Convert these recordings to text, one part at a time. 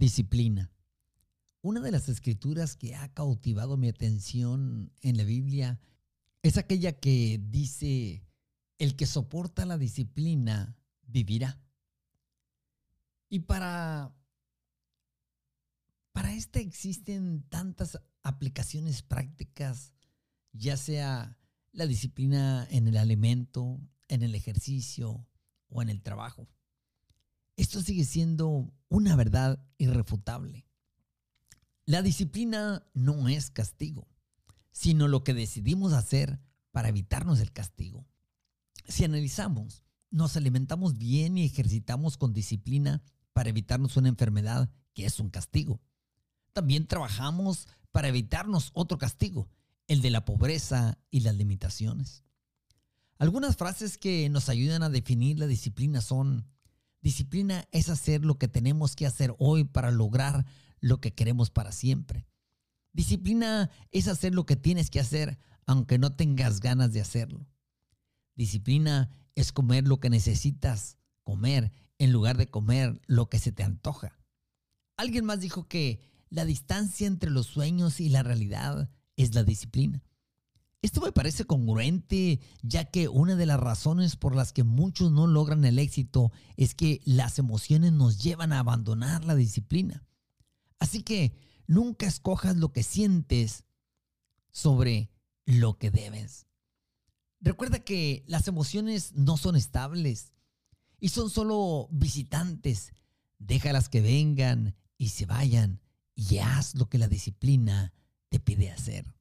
Disciplina. Una de las escrituras que ha cautivado mi atención en la Biblia es aquella que dice, el que soporta la disciplina vivirá. Y para, para este existen tantas aplicaciones prácticas, ya sea la disciplina en el alimento, en el ejercicio o en el trabajo. Esto sigue siendo una verdad irrefutable. La disciplina no es castigo, sino lo que decidimos hacer para evitarnos el castigo. Si analizamos, nos alimentamos bien y ejercitamos con disciplina para evitarnos una enfermedad que es un castigo. También trabajamos para evitarnos otro castigo, el de la pobreza y las limitaciones. Algunas frases que nos ayudan a definir la disciplina son, disciplina es hacer lo que tenemos que hacer hoy para lograr lo que queremos para siempre. Disciplina es hacer lo que tienes que hacer aunque no tengas ganas de hacerlo. Disciplina es comer lo que necesitas comer en lugar de comer lo que se te antoja. Alguien más dijo que la distancia entre los sueños y la realidad es la disciplina. Esto me parece congruente, ya que una de las razones por las que muchos no logran el éxito es que las emociones nos llevan a abandonar la disciplina. Así que nunca escojas lo que sientes sobre lo que debes. Recuerda que las emociones no son estables y son solo visitantes. Déjalas que vengan y se vayan y haz lo que la disciplina te pide hacer.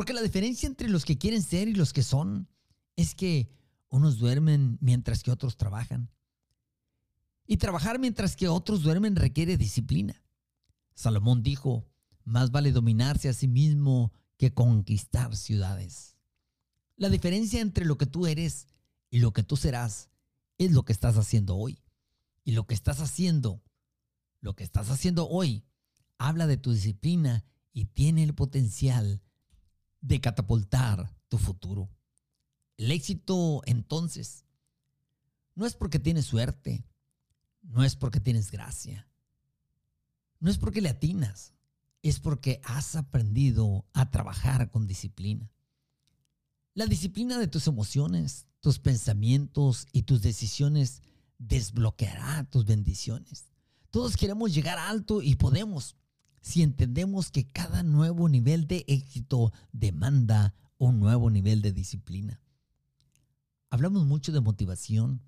Porque la diferencia entre los que quieren ser y los que son es que unos duermen mientras que otros trabajan. Y trabajar mientras que otros duermen requiere disciplina. Salomón dijo, más vale dominarse a sí mismo que conquistar ciudades. La diferencia entre lo que tú eres y lo que tú serás es lo que estás haciendo hoy. Y lo que estás haciendo, lo que estás haciendo hoy, habla de tu disciplina y tiene el potencial de catapultar tu futuro. El éxito entonces no es porque tienes suerte, no es porque tienes gracia, no es porque le atinas, es porque has aprendido a trabajar con disciplina. La disciplina de tus emociones, tus pensamientos y tus decisiones desbloqueará tus bendiciones. Todos queremos llegar alto y podemos si entendemos que cada nuevo nivel de éxito demanda un nuevo nivel de disciplina. Hablamos mucho de motivación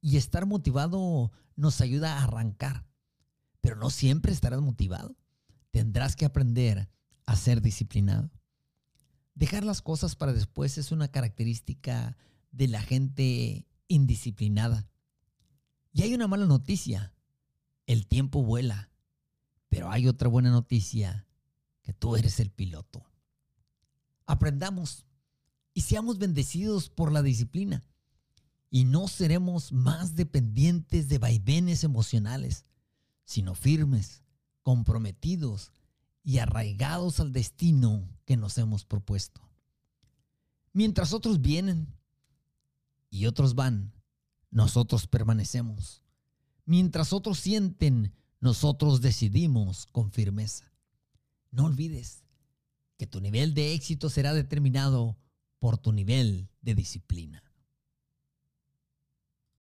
y estar motivado nos ayuda a arrancar, pero no siempre estarás motivado. Tendrás que aprender a ser disciplinado. Dejar las cosas para después es una característica de la gente indisciplinada. Y hay una mala noticia. El tiempo vuela. Pero hay otra buena noticia, que tú eres el piloto. Aprendamos y seamos bendecidos por la disciplina. Y no seremos más dependientes de vaivenes emocionales sino firmes, comprometidos y arraigados al destino que nos hemos propuesto. Mientras otros vienen y otros van, nosotros permanecemos. Mientras otros sienten, nosotros decidimos con firmeza. No olvides que tu nivel de éxito será determinado por tu nivel de disciplina.